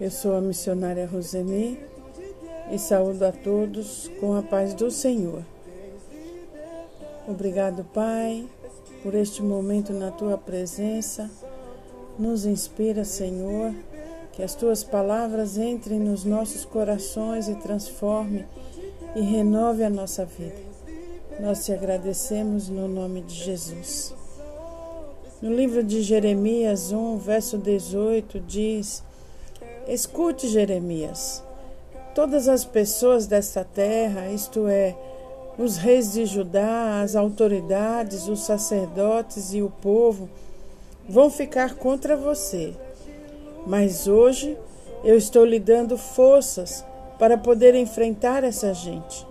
Eu sou a missionária Roseni e saúdo a todos com a paz do Senhor. Obrigado, Pai, por este momento na tua presença. Nos inspira, Senhor, que as tuas palavras entrem nos nossos corações e transforme e renove a nossa vida. Nós te agradecemos no nome de Jesus. No livro de Jeremias 1, verso 18, diz: Escute, Jeremias, todas as pessoas desta terra, isto é, os reis de Judá, as autoridades, os sacerdotes e o povo, vão ficar contra você. Mas hoje eu estou lhe dando forças para poder enfrentar essa gente.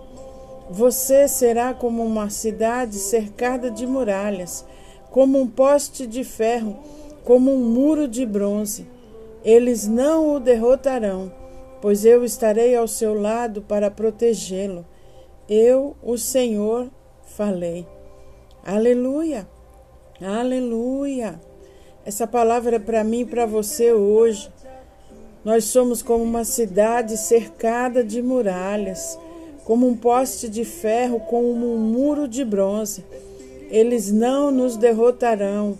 Você será como uma cidade cercada de muralhas, como um poste de ferro, como um muro de bronze. Eles não o derrotarão, pois eu estarei ao seu lado para protegê-lo. Eu, o Senhor, falei. Aleluia! Aleluia! Essa palavra é para mim e para você hoje. Nós somos como uma cidade cercada de muralhas, como um poste de ferro, como um muro de bronze. Eles não nos derrotarão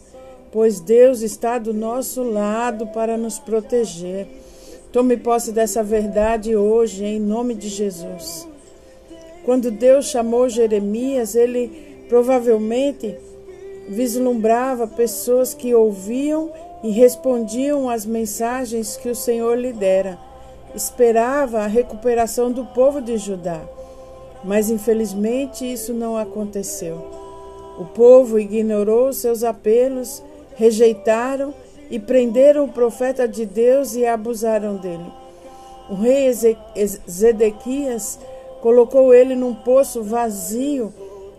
pois Deus está do nosso lado para nos proteger. Tome posse dessa verdade hoje, em nome de Jesus. Quando Deus chamou Jeremias, ele provavelmente vislumbrava pessoas que ouviam e respondiam às mensagens que o Senhor lhe dera. Esperava a recuperação do povo de Judá. Mas infelizmente isso não aconteceu. O povo ignorou seus apelos rejeitaram e prenderam o profeta de Deus e abusaram dele. O rei Zedequias colocou ele num poço vazio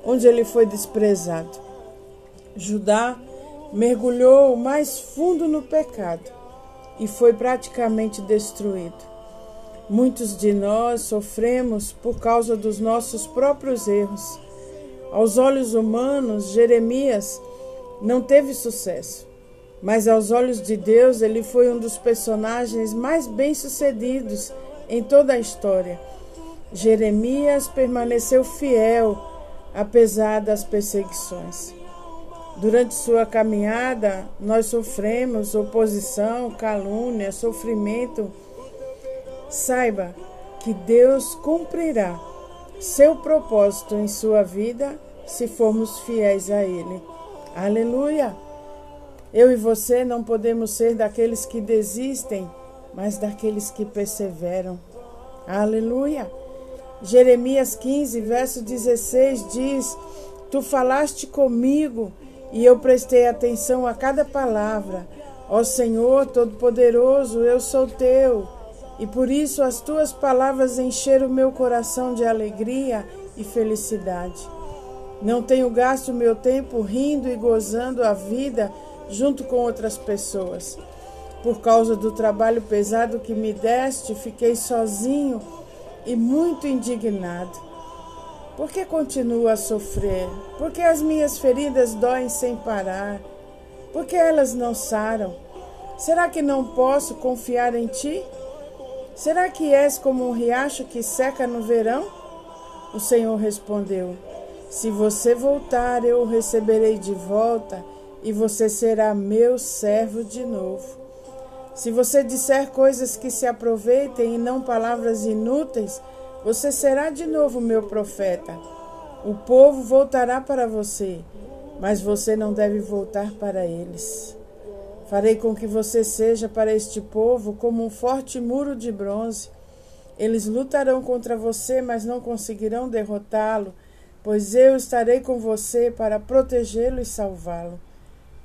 onde ele foi desprezado. Judá mergulhou mais fundo no pecado e foi praticamente destruído. Muitos de nós sofremos por causa dos nossos próprios erros. Aos olhos humanos, Jeremias não teve sucesso, mas aos olhos de Deus ele foi um dos personagens mais bem-sucedidos em toda a história. Jeremias permaneceu fiel apesar das perseguições. Durante sua caminhada, nós sofremos oposição, calúnia, sofrimento. Saiba que Deus cumprirá seu propósito em sua vida se formos fiéis a Ele. Aleluia! Eu e você não podemos ser daqueles que desistem, mas daqueles que perseveram. Aleluia! Jeremias 15, verso 16 diz: Tu falaste comigo e eu prestei atenção a cada palavra. Ó Senhor Todo-Poderoso, eu sou teu, e por isso as tuas palavras encheram o meu coração de alegria e felicidade. Não tenho gasto meu tempo rindo e gozando a vida junto com outras pessoas. Por causa do trabalho pesado que me deste, fiquei sozinho e muito indignado. Por que continuo a sofrer? Por que as minhas feridas doem sem parar? Por que elas não saram? Será que não posso confiar em ti? Será que és como um riacho que seca no verão? O Senhor respondeu: se você voltar, eu o receberei de volta e você será meu servo de novo. Se você disser coisas que se aproveitem e não palavras inúteis, você será de novo meu profeta. O povo voltará para você, mas você não deve voltar para eles. Farei com que você seja para este povo como um forte muro de bronze. Eles lutarão contra você, mas não conseguirão derrotá-lo pois eu estarei com você para protegê-lo e salvá-lo.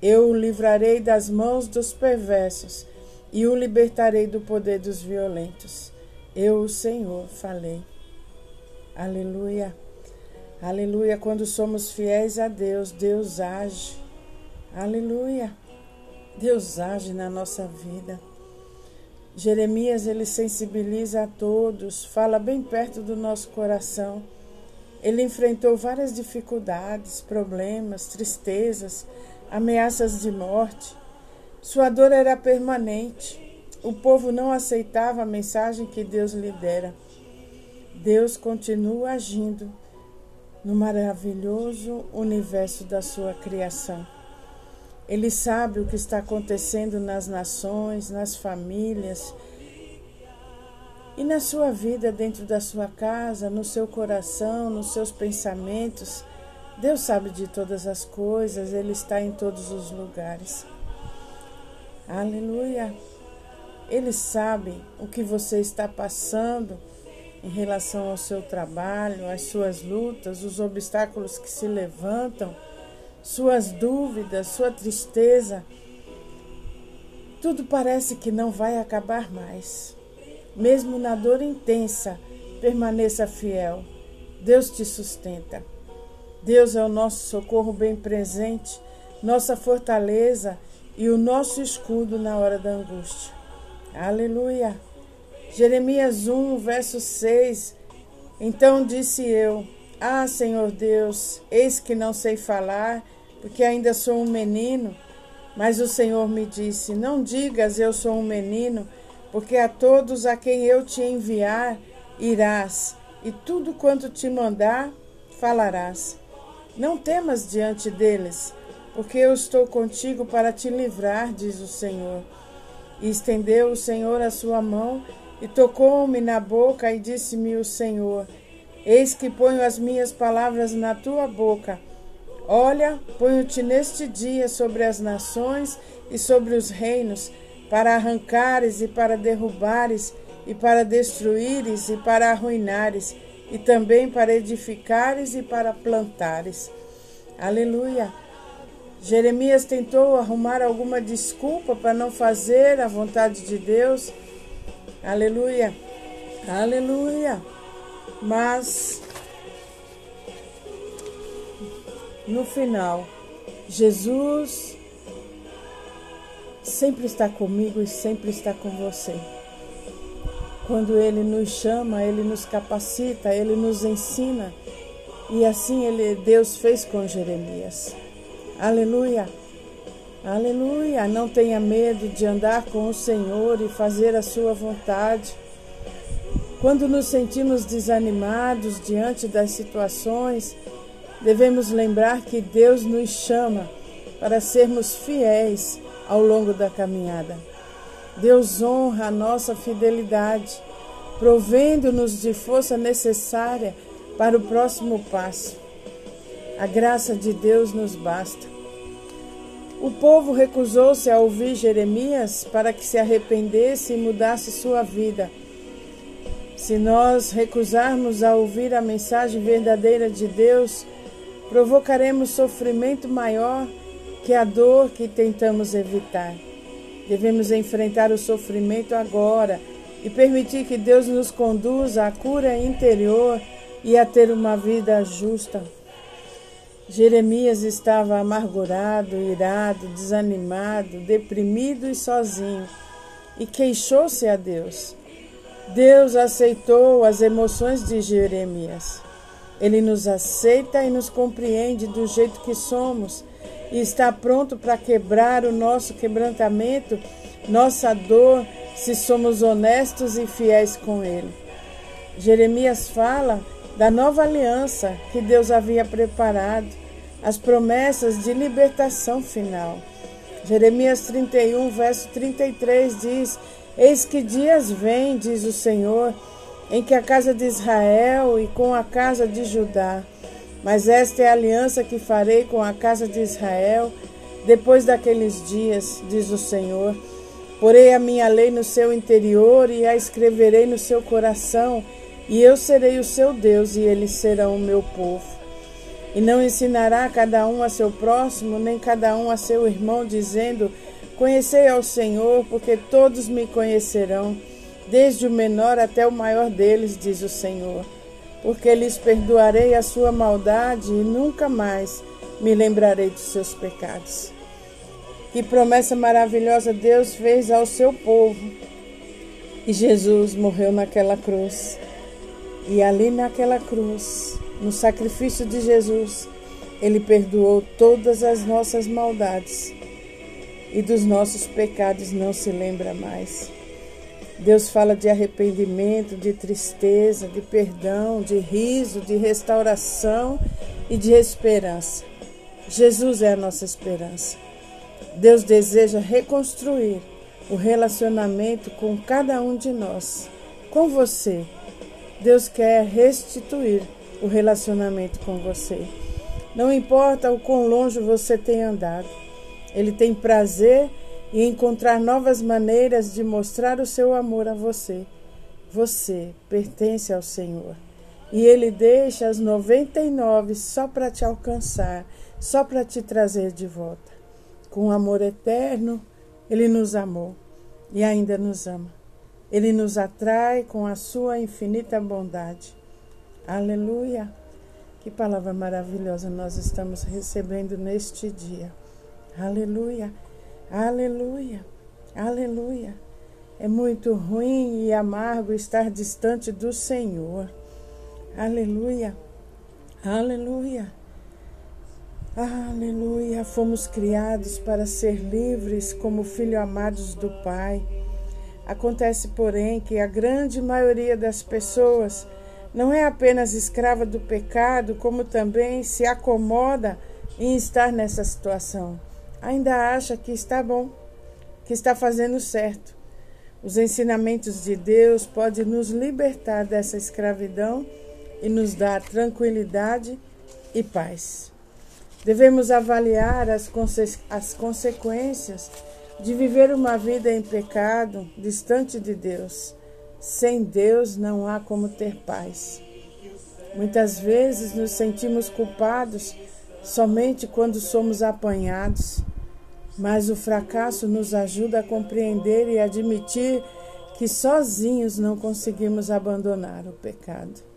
Eu o livrarei das mãos dos perversos e o libertarei do poder dos violentos. Eu, o Senhor, falei. Aleluia. Aleluia. Quando somos fiéis a Deus, Deus age. Aleluia. Deus age na nossa vida. Jeremias ele sensibiliza a todos, fala bem perto do nosso coração ele enfrentou várias dificuldades, problemas, tristezas, ameaças de morte. Sua dor era permanente. O povo não aceitava a mensagem que Deus lhe dera. Deus continua agindo no maravilhoso universo da sua criação. Ele sabe o que está acontecendo nas nações, nas famílias e na sua vida, dentro da sua casa, no seu coração, nos seus pensamentos. Deus sabe de todas as coisas, Ele está em todos os lugares. Aleluia! Ele sabe o que você está passando em relação ao seu trabalho, às suas lutas, os obstáculos que se levantam, suas dúvidas, sua tristeza. Tudo parece que não vai acabar mais. Mesmo na dor intensa, permaneça fiel. Deus te sustenta. Deus é o nosso socorro bem presente, nossa fortaleza e o nosso escudo na hora da angústia. Aleluia! Jeremias 1, verso 6. Então disse eu: Ah, Senhor Deus, eis que não sei falar, porque ainda sou um menino. Mas o Senhor me disse: Não digas eu sou um menino, porque a todos a quem eu te enviar irás, e tudo quanto te mandar falarás. Não temas diante deles, porque eu estou contigo para te livrar, diz o Senhor. E estendeu o Senhor a sua mão e tocou-me na boca e disse-me o Senhor: Eis que ponho as minhas palavras na tua boca. Olha, ponho-te neste dia sobre as nações e sobre os reinos, para arrancares e para derrubares, e para destruíres e para arruinares, e também para edificares e para plantares. Aleluia! Jeremias tentou arrumar alguma desculpa para não fazer a vontade de Deus Aleluia. Aleluia. Mas no final, Jesus sempre está comigo e sempre está com você. Quando Ele nos chama, Ele nos capacita, Ele nos ensina. E assim ele, Deus fez com Jeremias. Aleluia. Aleluia! Não tenha medo de andar com o Senhor e fazer a sua vontade. Quando nos sentimos desanimados diante das situações, devemos lembrar que Deus nos chama para sermos fiéis ao longo da caminhada. Deus honra a nossa fidelidade, provendo-nos de força necessária para o próximo passo. A graça de Deus nos basta. O povo recusou-se a ouvir Jeremias para que se arrependesse e mudasse sua vida. Se nós recusarmos a ouvir a mensagem verdadeira de Deus, provocaremos sofrimento maior que a dor que tentamos evitar. Devemos enfrentar o sofrimento agora e permitir que Deus nos conduza à cura interior e a ter uma vida justa. Jeremias estava amargurado, irado, desanimado, deprimido e sozinho, e queixou-se a Deus. Deus aceitou as emoções de Jeremias. Ele nos aceita e nos compreende do jeito que somos e está pronto para quebrar o nosso quebrantamento, nossa dor, se somos honestos e fiéis com Ele. Jeremias fala da nova aliança que Deus havia preparado, as promessas de libertação final. Jeremias 31, verso 33 diz: Eis que dias vêm, diz o Senhor, em que a casa de Israel e com a casa de Judá. Mas esta é a aliança que farei com a casa de Israel depois daqueles dias, diz o Senhor. Porei a minha lei no seu interior e a escreverei no seu coração e eu serei o seu Deus e eles serão o meu povo. E não ensinará cada um a seu próximo, nem cada um a seu irmão, dizendo: Conhecei ao Senhor, porque todos me conhecerão, desde o menor até o maior deles, diz o Senhor. Porque lhes perdoarei a sua maldade e nunca mais me lembrarei dos seus pecados. Que promessa maravilhosa Deus fez ao seu povo. E Jesus morreu naquela cruz e ali naquela cruz, no sacrifício de Jesus, ele perdoou todas as nossas maldades. e dos nossos pecados não se lembra mais. Deus fala de arrependimento, de tristeza, de perdão, de riso, de restauração e de esperança. Jesus é a nossa esperança. Deus deseja reconstruir o relacionamento com cada um de nós, com você. Deus quer restituir o relacionamento com você. Não importa o quão longe você tenha andado, Ele tem prazer em encontrar novas maneiras de mostrar o seu amor a você. Você pertence ao Senhor. E Ele deixa as 99 só para te alcançar, só para te trazer de volta. Com amor eterno, Ele nos amou e ainda nos ama. Ele nos atrai com a sua infinita bondade. Aleluia! Que palavra maravilhosa nós estamos recebendo neste dia. Aleluia! Aleluia! Aleluia! É muito ruim e amargo estar distante do Senhor. Aleluia! Aleluia! Aleluia! Fomos criados para ser livres como filhos amados do Pai. Acontece, porém, que a grande maioria das pessoas não é apenas escrava do pecado, como também se acomoda em estar nessa situação. Ainda acha que está bom, que está fazendo certo. Os ensinamentos de Deus podem nos libertar dessa escravidão e nos dar tranquilidade e paz. Devemos avaliar as, conse as consequências de viver uma vida em pecado, distante de Deus. Sem Deus não há como ter paz. Muitas vezes nos sentimos culpados somente quando somos apanhados, mas o fracasso nos ajuda a compreender e admitir que sozinhos não conseguimos abandonar o pecado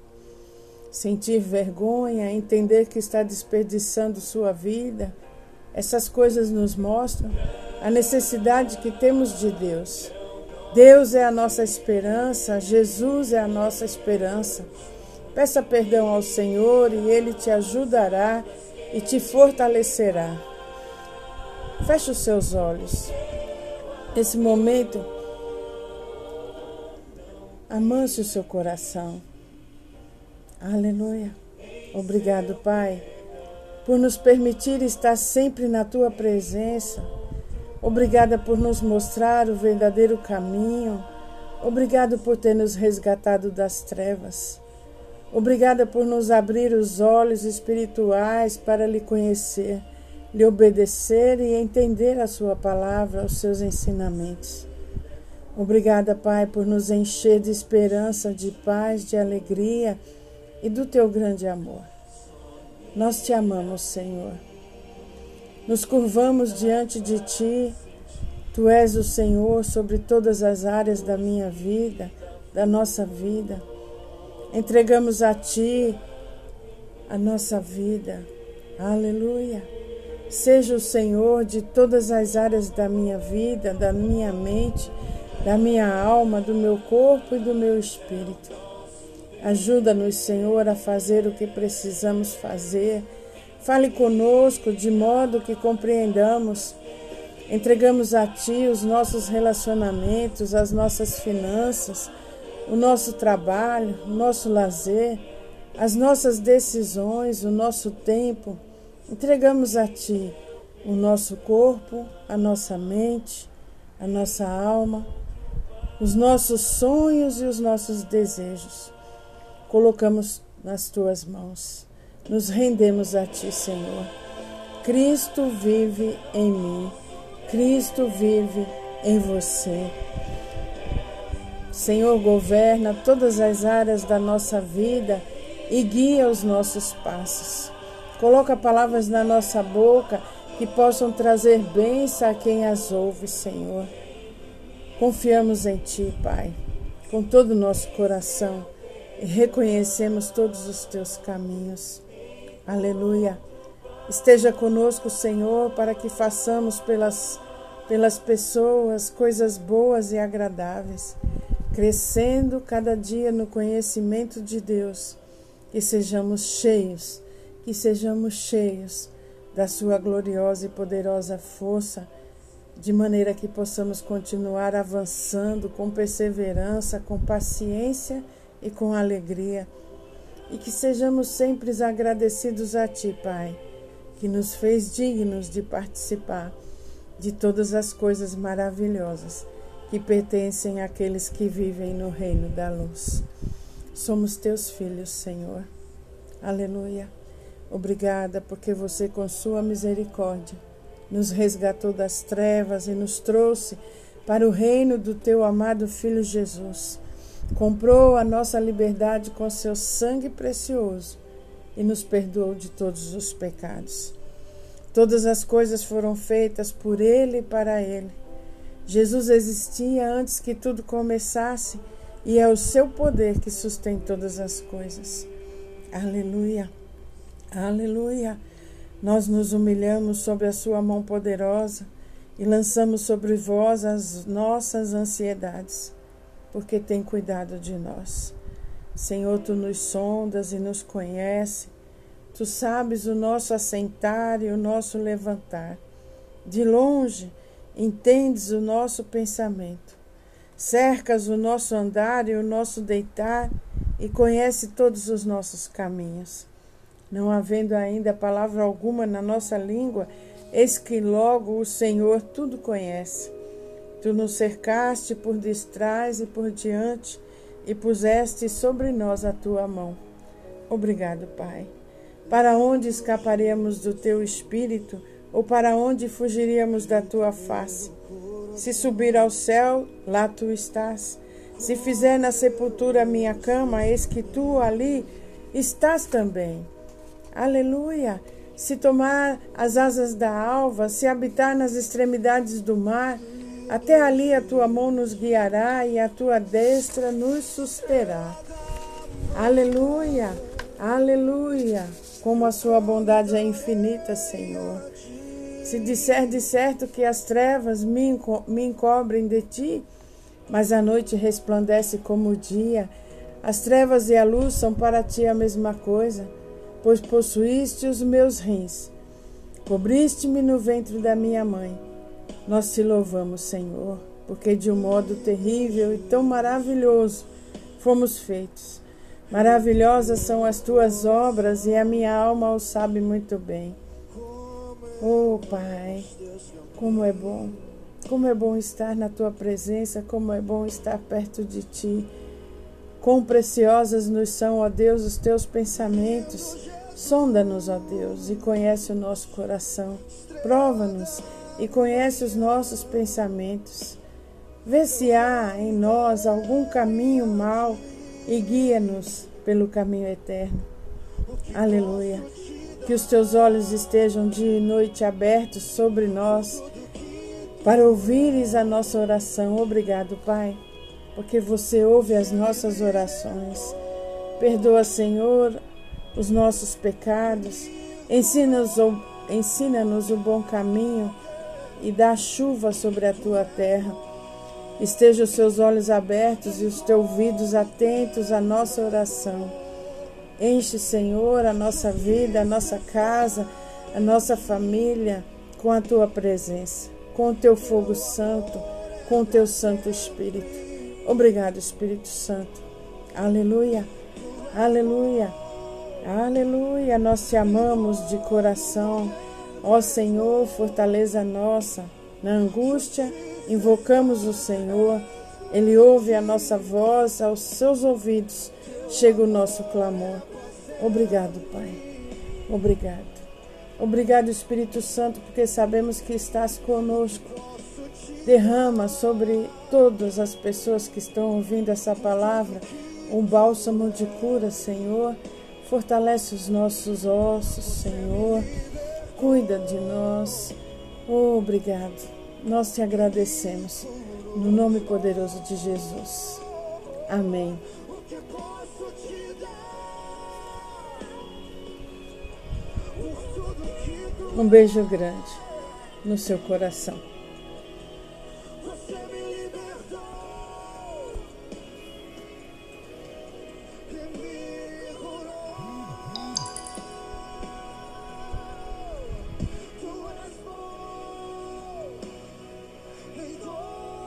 sentir vergonha, entender que está desperdiçando sua vida. Essas coisas nos mostram a necessidade que temos de Deus. Deus é a nossa esperança, Jesus é a nossa esperança. Peça perdão ao Senhor e Ele te ajudará e te fortalecerá. Feche os seus olhos. Nesse momento, amance o seu coração. Aleluia. Obrigado, Pai, por nos permitir estar sempre na tua presença. Obrigada por nos mostrar o verdadeiro caminho. Obrigado por ter nos resgatado das trevas. Obrigada por nos abrir os olhos espirituais para lhe conhecer, lhe obedecer e entender a sua palavra, os seus ensinamentos. Obrigada, Pai, por nos encher de esperança, de paz, de alegria e do teu grande amor. Nós te amamos, Senhor. Nos curvamos diante de ti. Tu és o Senhor sobre todas as áreas da minha vida, da nossa vida. Entregamos a ti a nossa vida. Aleluia. Seja o Senhor de todas as áreas da minha vida, da minha mente, da minha alma, do meu corpo e do meu espírito. Ajuda-nos, Senhor, a fazer o que precisamos fazer. Fale conosco de modo que compreendamos. Entregamos a Ti os nossos relacionamentos, as nossas finanças, o nosso trabalho, o nosso lazer, as nossas decisões, o nosso tempo. Entregamos a Ti o nosso corpo, a nossa mente, a nossa alma, os nossos sonhos e os nossos desejos colocamos nas tuas mãos. Nos rendemos a ti, Senhor. Cristo vive em mim. Cristo vive em você. Senhor, governa todas as áreas da nossa vida e guia os nossos passos. Coloca palavras na nossa boca que possam trazer bênção a quem as ouve, Senhor. Confiamos em Ti, Pai, com todo o nosso coração e reconhecemos todos os teus caminhos. Aleluia. Esteja conosco, Senhor, para que façamos pelas, pelas pessoas coisas boas e agradáveis, crescendo cada dia no conhecimento de Deus, que sejamos cheios, que sejamos cheios da Sua gloriosa e poderosa força de maneira que possamos continuar avançando com perseverança, com paciência e com alegria, e que sejamos sempre agradecidos a Ti, Pai, que nos fez dignos de participar de todas as coisas maravilhosas que pertencem àqueles que vivem no reino da luz. Somos teus filhos, Senhor. Aleluia. Obrigada porque você, com sua misericórdia, nos resgatou das trevas e nos trouxe para o reino do teu amado Filho Jesus. Comprou a nossa liberdade com seu sangue precioso e nos perdoou de todos os pecados. Todas as coisas foram feitas por Ele e para Ele. Jesus existia antes que tudo começasse e é o seu poder que sustém todas as coisas. Aleluia. Aleluia. Nós nos humilhamos sob a sua mão poderosa e lançamos sobre vós as nossas ansiedades, porque tem cuidado de nós. Senhor, tu nos sondas e nos conhece. Tu sabes o nosso assentar e o nosso levantar. De longe entendes o nosso pensamento. Cercas o nosso andar e o nosso deitar e conhece todos os nossos caminhos. Não havendo ainda palavra alguma na nossa língua, eis que logo o Senhor tudo conhece. Tu nos cercaste por detrás e por diante e puseste sobre nós a tua mão. Obrigado, Pai. Para onde escaparemos do teu espírito ou para onde fugiríamos da tua face? Se subir ao céu, lá tu estás. Se fizer na sepultura minha cama, eis que tu ali estás também. Aleluia! Se tomar as asas da alva, se habitar nas extremidades do mar, até ali a tua mão nos guiará e a tua destra nos susterá. Aleluia! Aleluia! Como a sua bondade é infinita, Senhor. Se disser de certo que as trevas me, enco me encobrem de ti, mas a noite resplandece como o dia, as trevas e a luz são para ti a mesma coisa pois possuíste os meus rins, cobriste-me no ventre da minha mãe. Nós te louvamos, Senhor, porque de um modo terrível e tão maravilhoso fomos feitos. Maravilhosas são as tuas obras e a minha alma o sabe muito bem. Oh, Pai, como é bom, como é bom estar na tua presença, como é bom estar perto de ti. Quão preciosas nos são, ó Deus, os teus pensamentos. Sonda-nos, ó Deus, e conhece o nosso coração. Prova-nos e conhece os nossos pensamentos. Vê se há em nós algum caminho mau e guia-nos pelo caminho eterno. Aleluia. Que os teus olhos estejam dia e noite abertos sobre nós para ouvires a nossa oração. Obrigado, Pai porque você ouve as nossas orações. Perdoa, Senhor, os nossos pecados. Ensina-nos o, ensina o bom caminho e dá chuva sobre a tua terra. Esteja os seus olhos abertos e os teus ouvidos atentos à nossa oração. Enche, Senhor, a nossa vida, a nossa casa, a nossa família com a tua presença, com o teu fogo santo, com o teu Santo Espírito. Obrigado, Espírito Santo. Aleluia, aleluia, aleluia. Nós te amamos de coração. Ó Senhor, fortaleza nossa. Na angústia, invocamos o Senhor. Ele ouve a nossa voz, aos seus ouvidos chega o nosso clamor. Obrigado, Pai. Obrigado. Obrigado, Espírito Santo, porque sabemos que estás conosco Derrama sobre todas as pessoas que estão ouvindo essa palavra um bálsamo de cura, Senhor. Fortalece os nossos ossos, Senhor. Cuida de nós. Oh, obrigado. Nós te agradecemos. No nome poderoso de Jesus. Amém. Um beijo grande no seu coração.